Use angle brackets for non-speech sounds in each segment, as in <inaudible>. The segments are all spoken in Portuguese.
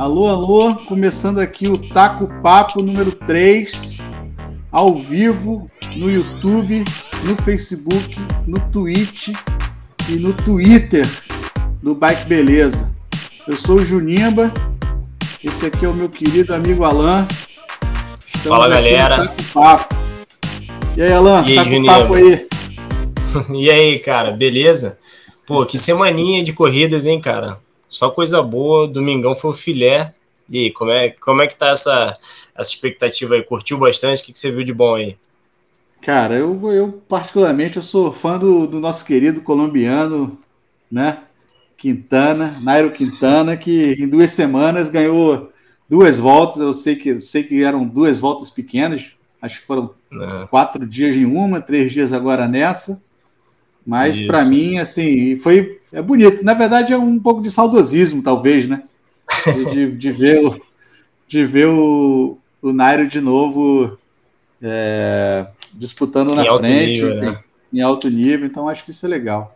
Alô, alô, começando aqui o Taco Papo número 3, ao vivo no YouTube, no Facebook, no Twitch e no Twitter do Bike Beleza. Eu sou o Junimba, esse aqui é o meu querido amigo Alan. Estamos Fala galera. Taco Papo. E aí, Alan, e aí, Taco Papo aí. <laughs> e aí, cara, beleza? Pô, que semaninha de corridas, hein, cara? Só coisa boa, domingão foi o filé. E aí, como é, como é que tá essa, essa expectativa aí? Curtiu bastante? O que, que você viu de bom aí? Cara, eu, eu particularmente eu sou fã do, do nosso querido colombiano, né? Quintana, Nairo Quintana, que em duas semanas ganhou duas voltas. Eu sei que, eu sei que eram duas voltas pequenas, acho que foram é. quatro dias em uma, três dias agora nessa. Mas para mim, assim, foi é bonito. Na verdade, é um pouco de saudosismo, talvez, né? De, de ver, o, de ver o, o Nairo de novo é, disputando na em frente, nível, né? em alto nível. Então, acho que isso é legal.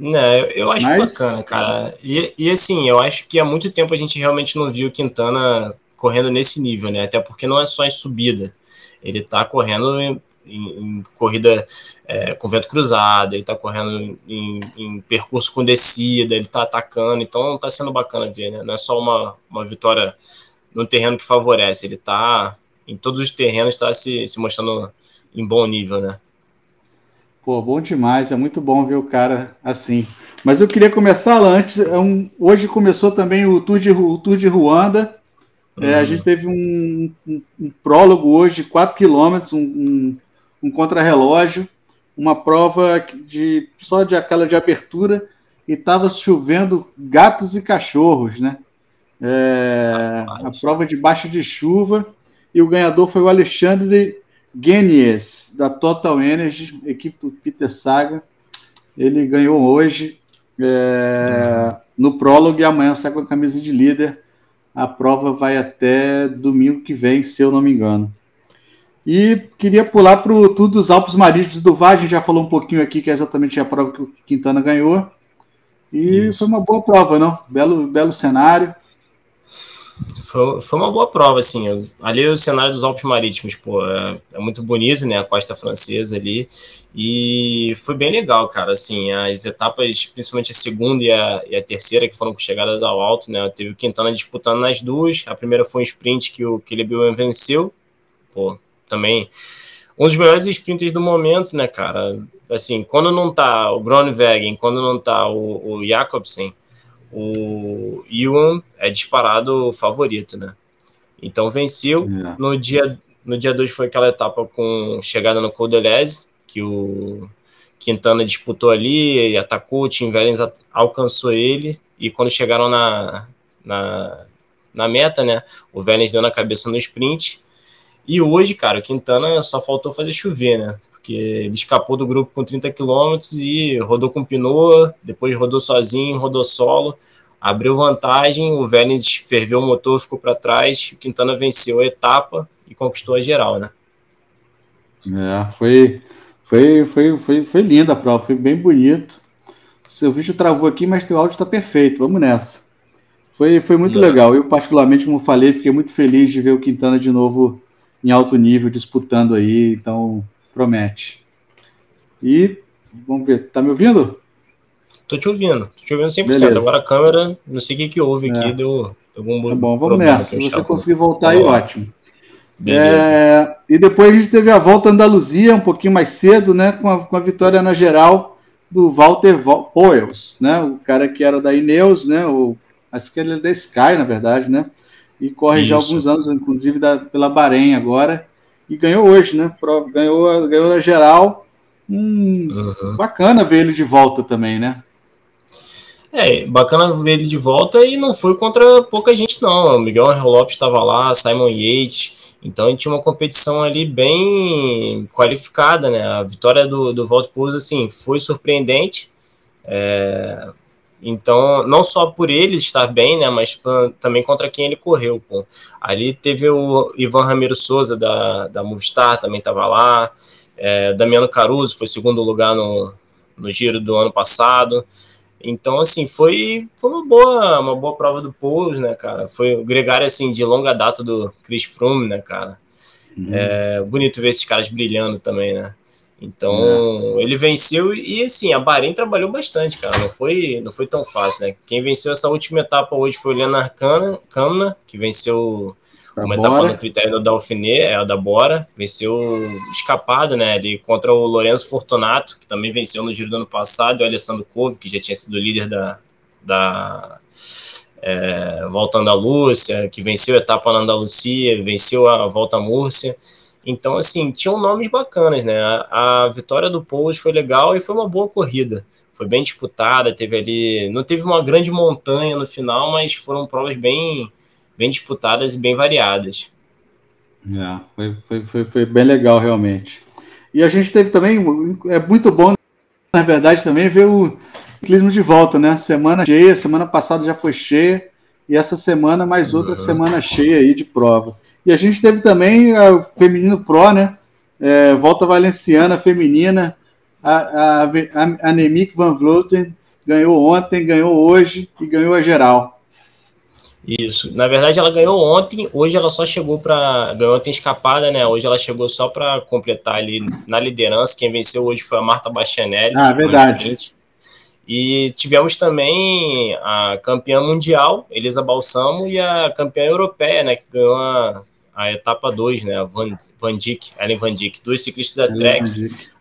É, eu acho Mas, bacana, cara. E, e assim, eu acho que há muito tempo a gente realmente não viu o Quintana correndo nesse nível, né? Até porque não é só em subida. Ele tá correndo em, em corrida é, com vento cruzado, ele está correndo em, em, percurso com descida, ele está atacando, então está sendo bacana ver, né? Não é só uma, uma vitória no terreno que favorece, ele está em todos os terrenos, está se, se mostrando em bom nível, né? Pô, bom demais, é muito bom ver o cara assim. Mas eu queria começar lá antes. É um, hoje começou também o Tour de, o Tour de Ruanda. Uhum. É, a uhum. gente teve um, um, um, prólogo hoje, 4 quilômetros, um, um contrarrelógio, uma prova de só de aquela de abertura e estava chovendo gatos e cachorros, né? É, a prova debaixo de chuva e o ganhador foi o Alexandre Guinness da Total Energy, equipe do Peter Saga. Ele ganhou hoje é, no prólogo e amanhã sai com a camisa de líder. A prova vai até domingo que vem, se eu não me engano. E queria pular para o Tour dos Alpes Marítimos do Vale. A gente já falou um pouquinho aqui, que é exatamente a prova que o Quintana ganhou. E Isso. foi uma boa prova, não? Belo, belo cenário. Foi, foi uma boa prova, assim. Ali o cenário dos Alpes Marítimos, pô, é, é, muito bonito, né? A costa francesa ali. E foi bem legal, cara. Assim, as etapas, principalmente a segunda e a, e a terceira, que foram com chegadas ao alto, né? Teve o Quintana disputando nas duas. A primeira foi um sprint que o Caleb venceu. Pô, também um dos melhores sprinters do momento, né, cara? Assim, quando não tá o Groenewegen, quando não tá o, o Jacobsen, o Iwan é disparado o favorito, né? Então venceu. É. No dia no dia 2 foi aquela etapa com chegada no Col que o Quintana disputou ali, e atacou, o Tim Wellens alcançou ele, e quando chegaram na, na, na meta, né, o Wellens deu na cabeça no sprint, e hoje, cara, o Quintana só faltou fazer chover, né? Porque ele escapou do grupo com 30 km e rodou com Pinot, depois rodou sozinho, rodou solo, abriu vantagem, o Vélez ferveu o motor, ficou para trás, o Quintana venceu a etapa e conquistou a geral, né? É, foi, foi, foi, foi, foi linda a prova, foi bem bonito. Seu vídeo travou aqui, mas teu áudio está perfeito, vamos nessa. Foi, foi muito legal. Eu, particularmente, como falei, fiquei muito feliz de ver o Quintana de novo em alto nível disputando aí, então promete. E vamos ver, tá me ouvindo? Tô te ouvindo, tô te ouvindo 100%. Beleza. Agora a câmera, não sei o que que houve aqui, é. deu algum Tá bom, vamos nessa. Se você conseguir voltar aí, ótimo. É, e depois a gente teve a volta Andaluzia, um pouquinho mais cedo, né? Com a, com a vitória na geral do Walter Poels, né? O cara que era da Ineos, né? O, acho que ele é da Sky, na verdade, né? E corre Isso. já alguns anos, inclusive da, pela Bahrein agora, e ganhou hoje, né? Ganhou, ganhou na geral. Hum, uhum. Bacana ver ele de volta também, né? É, bacana ver ele de volta e não foi contra pouca gente, não. O Miguel Angel Lopes estava lá, Simon Yates, então a gente tinha uma competição ali bem qualificada, né? A vitória do, do Volta Pous, assim, foi surpreendente. É, então, não só por ele estar bem, né, mas também contra quem ele correu. Pô. Ali teve o Ivan Ramiro Souza, da, da Movistar, também estava lá. É, Damiano Caruso foi segundo lugar no, no giro do ano passado. Então, assim, foi, foi uma, boa, uma boa prova do Poulos, né, cara? Foi o gregário, assim, de longa data do Chris Froome, né, cara? Uhum. É bonito ver esses caras brilhando também, né? Então, é. ele venceu e, assim, a Bahrein trabalhou bastante, cara. Não foi, não foi tão fácil, né? Quem venceu essa última etapa hoje foi o Leonard Kamna, que venceu da uma Bora. etapa no critério do Dauphiné, é a da Bora, venceu escapado, né, ali contra o Lorenzo Fortunato, que também venceu no giro do ano passado, e o Alessandro Couve, que já tinha sido líder da, da é, Volta Andalúcia, que venceu a etapa na Andalucia, venceu a Volta Múrcia. Então, assim, tinham nomes bacanas, né? A, a vitória do Poulos foi legal e foi uma boa corrida. Foi bem disputada, teve ali. Não teve uma grande montanha no final, mas foram provas bem, bem disputadas e bem variadas. É, foi, foi, foi, foi, bem legal, realmente. E a gente teve também, é muito bom, na verdade, também ver o ciclismo de volta, né? Semana cheia, semana passada já foi cheia, e essa semana mais outra uhum. semana cheia aí de prova. E a gente teve também o Feminino Pro, né? É, volta Valenciana Feminina, a, a, a, Van Vleuten ganhou ontem, ganhou hoje e ganhou a geral. Isso. Na verdade, ela ganhou ontem. Hoje ela só chegou para ganhou ontem escapada, né? Hoje ela chegou só para completar ali na liderança. Quem venceu hoje foi a Marta Bastianelli. Ah, verdade. E tivemos também a campeã mundial, Elisa Balsamo, e a campeã europeia, né? Que ganhou a, a etapa 2, né? A Van, Van Dijk, Ellen Van Dijk, dois ciclistas da Trek.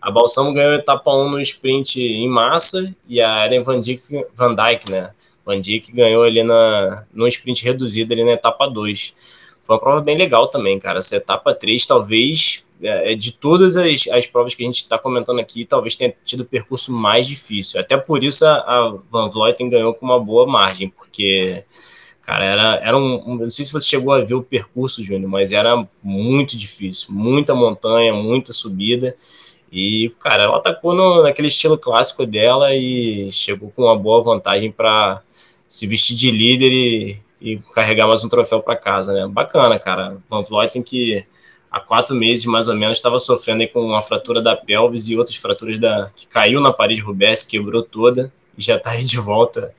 A Balsamo ganhou a etapa 1 um no sprint em massa e a Ellen Van Dijk, Van Dijk né? Van Dijk ganhou ali na, no sprint reduzido ali na etapa 2. Foi uma prova bem legal também, cara. Essa etapa 3, talvez, é, é, de todas as, as provas que a gente está comentando aqui, talvez tenha tido o percurso mais difícil. Até por isso a, a Van Vleuten ganhou com uma boa margem, porque, cara, era, era um. Não sei se você chegou a ver o percurso, Júnior, mas era muito difícil. Muita montanha, muita subida. E, cara, ela atacou no, naquele estilo clássico dela e chegou com uma boa vantagem para se vestir de líder e, e carregar mais um troféu para casa, né? Bacana, cara. Van Vleuten que há quatro meses mais ou menos estava sofrendo com uma fratura da pelvis e outras fraturas da que caiu na parede Rubens, quebrou toda já está aí de volta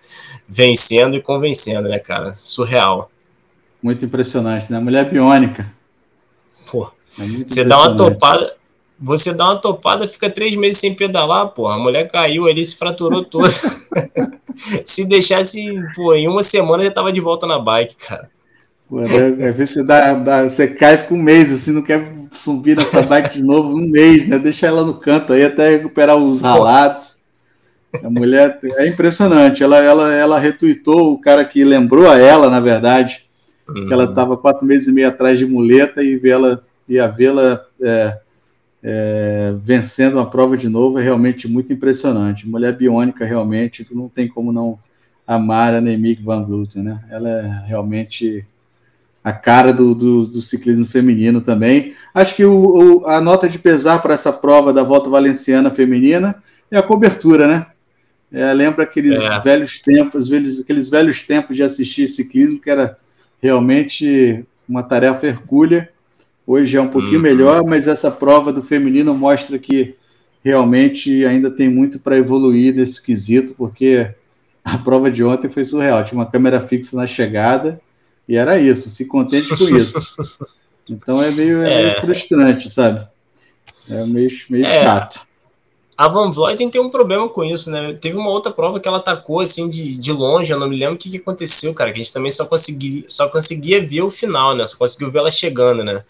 vencendo e convencendo, né, cara? Surreal. Muito impressionante, né? Mulher biônica. Pô, é você dá uma topada, você dá uma topada, fica três meses sem pedalar, pô. A mulher caiu ali, se fraturou toda. <laughs> se deixasse, pô, em uma semana já tava de volta na bike, cara. Pô, às vezes você, dá, dá, você cai fica um mês, assim, não quer subir nessa bike de novo um mês, né? Deixa ela no canto aí até recuperar os ralados. A mulher é impressionante. Ela, ela, ela retuitou o cara que lembrou a ela, na verdade, que ela estava uhum. quatro meses e meio atrás de muleta e vê-la ia vê-la é, é, vencendo uma prova de novo é realmente muito impressionante. Mulher biônica, realmente, tu não tem como não amar a Nemic Van Vleuten, né? Ela é realmente a cara do, do, do ciclismo feminino também. Acho que o, o, a nota de pesar para essa prova da Volta Valenciana feminina é a cobertura, né? É, lembra aqueles é. velhos tempos, velhos, aqueles velhos tempos de assistir ciclismo, que era realmente uma tarefa hercúlea Hoje é um pouquinho uhum. melhor, mas essa prova do feminino mostra que realmente ainda tem muito para evoluir nesse quesito, porque a prova de ontem foi surreal. Tinha uma câmera fixa na chegada e era isso, se contente com isso. <laughs> Então é meio, é meio é. frustrante, sabe? É meio, meio é. chato. A Van Vleuten tem um problema com isso, né? Teve uma outra prova que ela atacou assim de, de longe, eu não me lembro o que, que aconteceu, cara, que a gente também só conseguia, só conseguia ver o final, né? Só conseguiu ver ela chegando, né?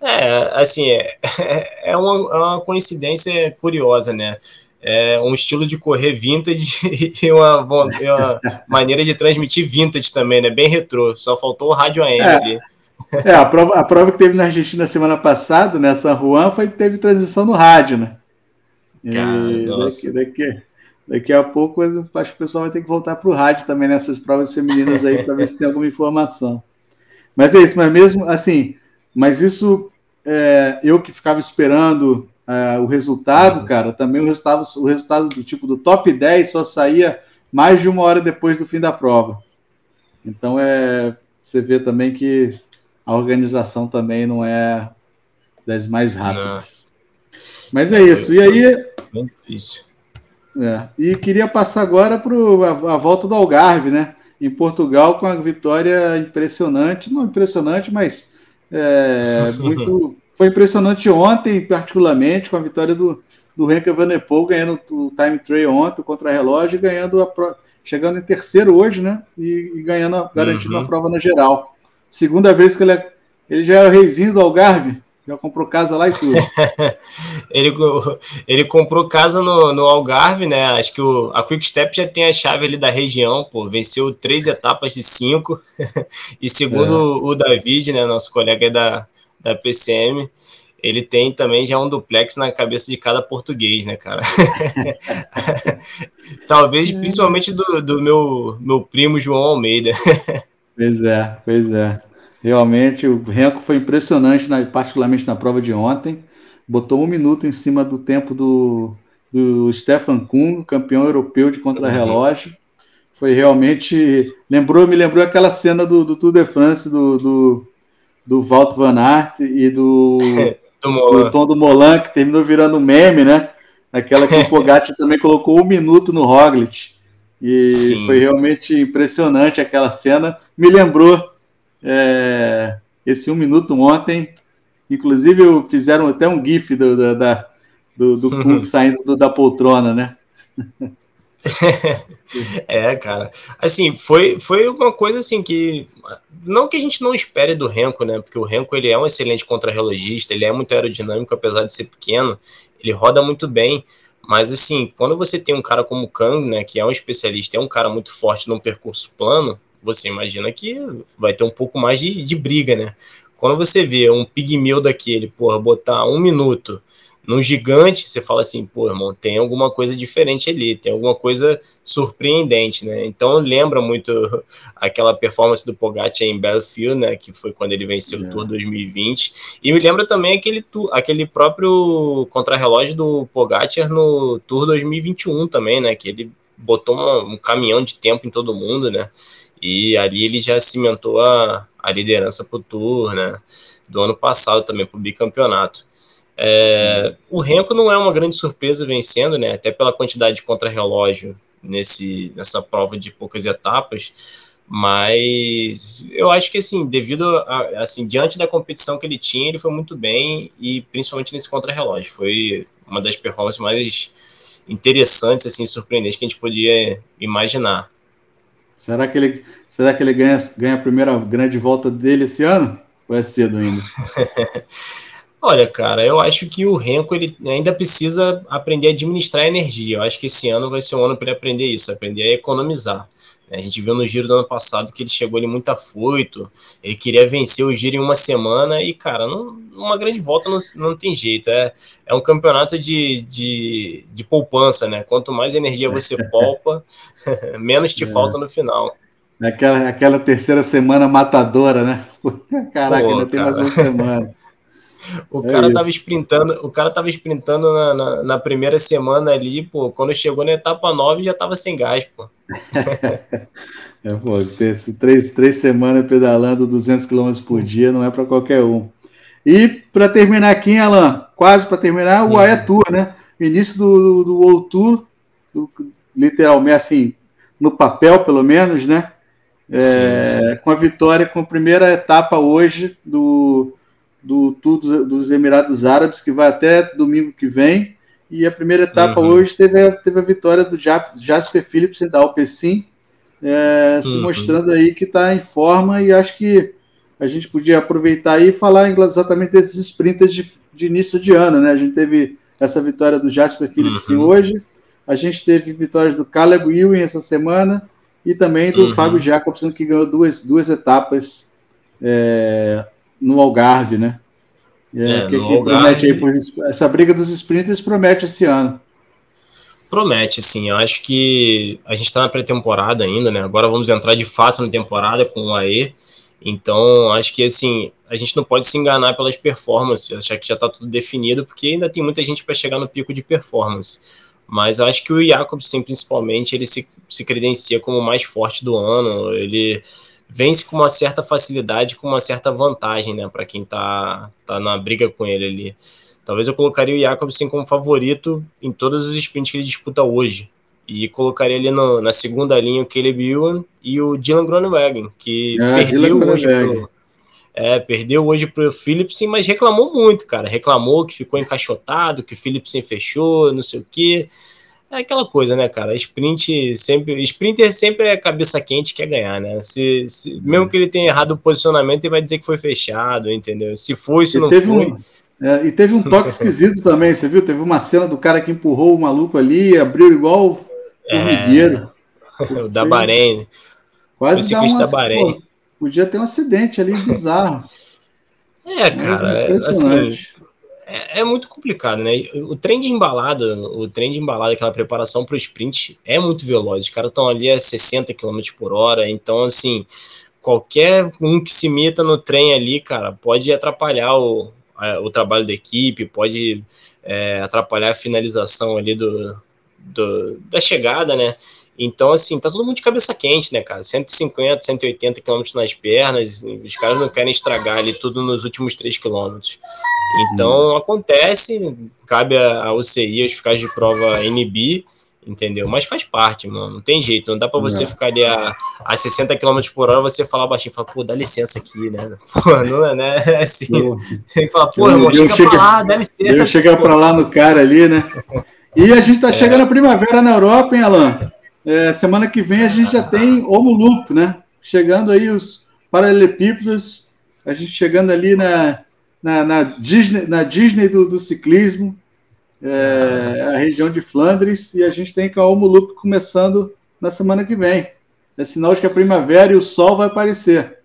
É, assim, é, <laughs> é, uma, é uma coincidência curiosa, né? É um estilo de correr vintage <laughs> e uma, uma, maneira de transmitir vintage também, né? Bem retrô. Só faltou o rádio AM é, ali. É, a prova, a prova que teve na Argentina semana passada, nessa né, Juan, foi que teve transmissão no rádio, né? E daqui, daqui, daqui a pouco acho que o pessoal vai ter que voltar para o rádio também nessas provas femininas aí para ver se tem alguma informação. Mas é isso, mas mesmo assim, mas isso é, eu que ficava esperando é, o resultado, uhum. cara, também o resultado, o resultado do tipo do top 10 só saía mais de uma hora depois do fim da prova. Então é você vê também que a organização também não é das mais rápidas. Não. Mas é isso. E aí. Bem difícil. É. E queria passar agora para a, a volta do Algarve, né? Em Portugal, com a vitória impressionante, não impressionante, mas é, muito. Foi impressionante ontem, particularmente, com a vitória do, do Henrique Vanepol ganhando o time trial ontem contra a relógio e ganhando a chegando em terceiro hoje, né? E, e ganhando, garantindo uhum. a prova na geral. Segunda vez que ele, é, ele já é o reizinho do Algarve, já comprou casa lá e tudo. <laughs> ele, ele comprou casa no, no Algarve, né? Acho que o, a Quick Step já tem a chave ali da região, pô. Venceu três etapas de cinco. <laughs> e segundo é. o David, né? Nosso colega da, da PCM, ele tem também já um duplex na cabeça de cada português, né, cara? <laughs> Talvez principalmente do, do meu, meu primo João Almeida. pois é, pois é. Realmente o Renko foi impressionante, na, particularmente na prova de ontem. Botou um minuto em cima do tempo do, do Stefan Kung, campeão europeu de contrarrelógio. Foi realmente. Lembrou, me lembrou aquela cena do, do Tour de France do, do, do Walt Van Aert e do <laughs> do, Tom do Molan, que terminou virando meme, né? Aquela que o <laughs> Pogacar também colocou um minuto no Roglic. E Sim. foi realmente impressionante aquela cena. Me lembrou é, esse um minuto ontem. Inclusive, fizeram até um GIF do, da, da do, do <laughs> saindo do, da poltrona, né? <laughs> é, cara. Assim, foi, foi uma coisa assim que. Não que a gente não espere do Renko, né? Porque o Renko ele é um excelente contrarrelogista, ele é muito aerodinâmico, apesar de ser pequeno, ele roda muito bem. Mas assim, quando você tem um cara como o Kang, né, que é um especialista, é um cara muito forte num percurso plano, você imagina que vai ter um pouco mais de, de briga, né? Quando você vê um pigmeu daquele, porra, botar um minuto num gigante, você fala assim, pô, irmão, tem alguma coisa diferente ali, tem alguma coisa surpreendente, né? Então lembra muito <laughs> aquela performance do Pogacar em Battlefield, né, que foi quando ele venceu é. o Tour 2020. E me lembra também aquele aquele próprio contrarrelógio do Pogacar no Tour 2021 também, né, que ele botou uma, um caminhão de tempo em todo mundo, né? E ali ele já cimentou a, a liderança pro Tour, né? Do ano passado também pro bicampeonato. É, o Renko não é uma grande surpresa vencendo, né? Até pela quantidade de contrarrelógio nesse nessa prova de poucas etapas. Mas eu acho que assim, devido a, assim, diante da competição que ele tinha, ele foi muito bem e principalmente nesse contrarrelógio. Foi uma das performances mais interessantes, assim, surpreendentes que a gente podia imaginar. Será que ele, será que ele ganha, ganha a primeira grande volta dele esse ano? Ou é cedo ainda? <laughs> Olha, cara, eu acho que o Renko ele ainda precisa aprender a administrar energia. Eu acho que esse ano vai ser um ano para ele aprender isso, aprender a economizar. A gente viu no giro do ano passado que ele chegou ali muito afoito, ele queria vencer o giro em uma semana e, cara, não, uma grande volta não, não tem jeito. É, é um campeonato de, de, de poupança, né? Quanto mais energia você <laughs> poupa, <laughs> menos te é. falta no final. Aquela, aquela terceira semana matadora, né? <laughs> Caraca, Pô, ainda cara. tem mais uma semana. O é cara isso. tava sprintando, o cara tava sprintando na, na, na, primeira semana ali, pô, quando chegou na etapa 9 já tava sem gás, pô. <laughs> é, pô, três, três semanas pedalando 200 km por dia não é para qualquer um. E para terminar aqui, Alan, quase para terminar, o uhum. Tour, né? Início do, do World Tour, do, literalmente assim, no papel pelo menos, né? É, sim, sim. Com a vitória, com a primeira etapa hoje do do Tour dos Emirados Árabes, que vai até domingo que vem. E a primeira etapa uhum. hoje teve a, teve a vitória do Jasper Phillips da Alpecin, é, se uhum. mostrando aí que está em forma e acho que a gente podia aproveitar aí e falar exatamente desses sprinters de, de início de ano, né? A gente teve essa vitória do Jasper Phillips uhum. hoje, a gente teve vitórias do Caleb Ewing essa semana e também do uhum. Fábio Jacobson, que ganhou duas, duas etapas é, no Algarve, né? É, é, que, que Algarve... aí, essa briga dos sprinters promete esse ano. Promete, sim. Eu acho que a gente está na pré-temporada ainda, né? Agora vamos entrar de fato na temporada com o AE. Então, acho que assim, a gente não pode se enganar pelas performances, achar que já está tudo definido, porque ainda tem muita gente para chegar no pico de performance. Mas eu acho que o Jacobsen, principalmente, ele se, se credencia como o mais forte do ano. Ele vence com uma certa facilidade, com uma certa vantagem, né, para quem tá, tá na briga com ele ali. Talvez eu colocaria o Jacobsen como favorito em todos os sprints que ele disputa hoje. E colocaria ali no, na segunda linha o Caleb Ewan e o Dylan Groenewegen, que é, perdeu hoje pro, é, perdeu hoje pro Philipsen, mas reclamou muito, cara. Reclamou que ficou encaixotado, que o Philipsen fechou, não sei o quê. É aquela coisa, né, cara? Sprint sempre. Sprinter sempre é cabeça quente quer ganhar, né? Se, se, mesmo que ele tenha errado o posicionamento, ele vai dizer que foi fechado, entendeu? Se foi, se e não foi. Um, é, e teve um toque <laughs> esquisito também, você viu? Teve uma cena do cara que empurrou o maluco ali, abriu igual formigueiro. É, <laughs> o da Bahrein. Quase o ciclista da Bahrein. Pô, podia ter um acidente ali bizarro. É, cara, é, assim, é, é, muito complicado, né? O trem de embalada, o trem de embalada, aquela preparação para o sprint é muito veloz. Os caras estão ali a 60 km por hora, então, assim, qualquer um que se meta no trem ali, cara, pode atrapalhar o, a, o trabalho da equipe, pode é, atrapalhar a finalização ali do, do, da chegada, né? Então, assim, tá todo mundo de cabeça quente, né, cara? 150, 180 quilômetros nas pernas, os caras não querem estragar ali tudo nos últimos 3 quilômetros. Então, hum. acontece, cabe a UCI, aos fiscais de prova NB, entendeu? Mas faz parte, mano, não tem jeito, não dá para você ficar ali a, a 60 km por hora você falar baixinho, falar, pô, dá licença aqui, né? <laughs> Pô, não é, né? É assim, tem que falar, pô, irmão, chega chega, pra lá, dá licença. Eu chegar pra lá no cara ali, né? <laughs> E a gente tá é. chegando a primavera na Europa, hein, Alan? É, semana que vem a gente já tem Homo Loop, né? Chegando aí os paralelepípedos, a gente chegando ali na, na, na Disney, na Disney do, do ciclismo, é, a região de Flandres, e a gente tem com a Homo Loop começando na semana que vem. É sinal de que a primavera e o sol vai aparecer.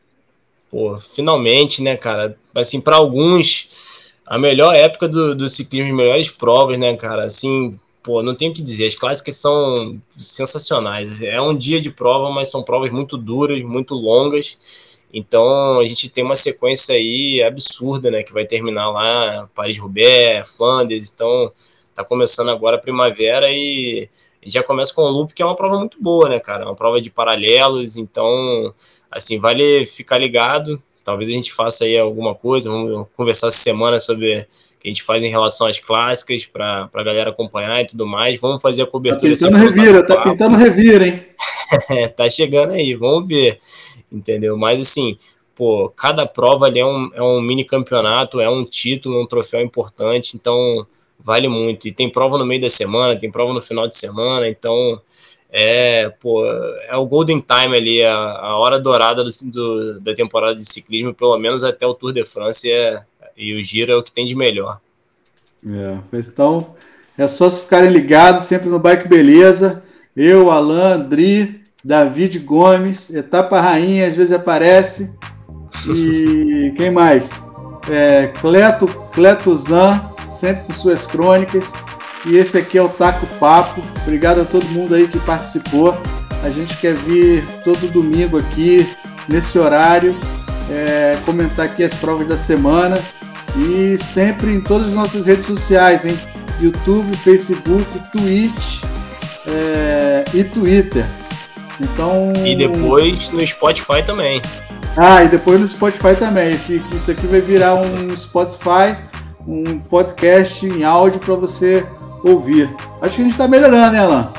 Pô, finalmente, né, cara? Assim, para alguns, a melhor época do, do ciclismo, as melhores provas, né, cara? Assim, pô, não tenho o que dizer, as clássicas são sensacionais. É um dia de prova, mas são provas muito duras, muito longas. Então a gente tem uma sequência aí absurda, né? Que vai terminar lá Paris-Roubaix, Flandres. Então tá começando agora a primavera e já começa com o loop, que é uma prova muito boa, né, cara? É uma prova de paralelos. Então, assim, vale ficar ligado. Talvez a gente faça aí alguma coisa. Vamos conversar essa semana sobre que a gente faz em relação às clássicas para a galera acompanhar e tudo mais. Vamos fazer a cobertura. Tá pintando revira, tá pintando revira, hein? <laughs> tá chegando aí, vamos ver, entendeu? Mas assim, pô, cada prova ali é um, é um mini campeonato, é um título, um troféu importante, então vale muito. E tem prova no meio da semana, tem prova no final de semana, então é, pô, é o golden time ali, a, a hora dourada do, do, da temporada de ciclismo, pelo menos até o Tour de France é, e o Giro é o que tem de melhor. É, então é só se ficarem ligados sempre no Bike Beleza. Eu, Alan, Andri, David Gomes, Etapa Rainha, às vezes aparece. E <laughs> quem mais? É, Cleto, Cleto Zan, sempre com suas crônicas. E esse aqui é o Taco Papo. Obrigado a todo mundo aí que participou. A gente quer vir todo domingo aqui, nesse horário, é, comentar aqui as provas da semana e sempre em todas as nossas redes sociais, hein? YouTube, Facebook, Twitch é, e Twitter. Então. E depois no Spotify também. Ah, e depois no Spotify também. Esse, isso aqui vai virar um Spotify, um podcast em áudio para você ouvir. Acho que a gente está melhorando, né, Alan?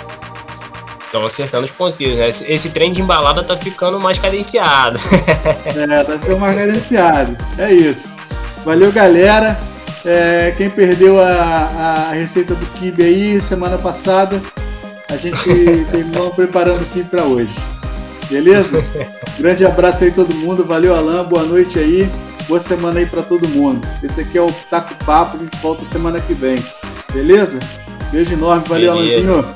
Estão acertando os pontinhos, né? Esse, esse trem de embalada tá ficando mais cadenciado. <laughs> é, tá ficando mais cadenciado. É isso. Valeu, galera. É, quem perdeu a, a receita do kibe aí semana passada, a gente <laughs> terminou preparando o kibe para hoje. Beleza? Grande abraço aí todo mundo. Valeu, Alan. Boa noite aí. Boa semana aí para todo mundo. Esse aqui é o Taco Papo. A gente volta semana que vem. Beleza? Beijo enorme. Valeu, Beleza. Alanzinho.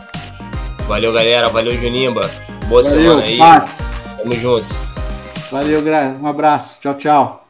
Valeu, galera. Valeu, Junimba. Boa Valeu, semana aí. Paz. Tamo junto. Valeu, um abraço. Tchau, tchau.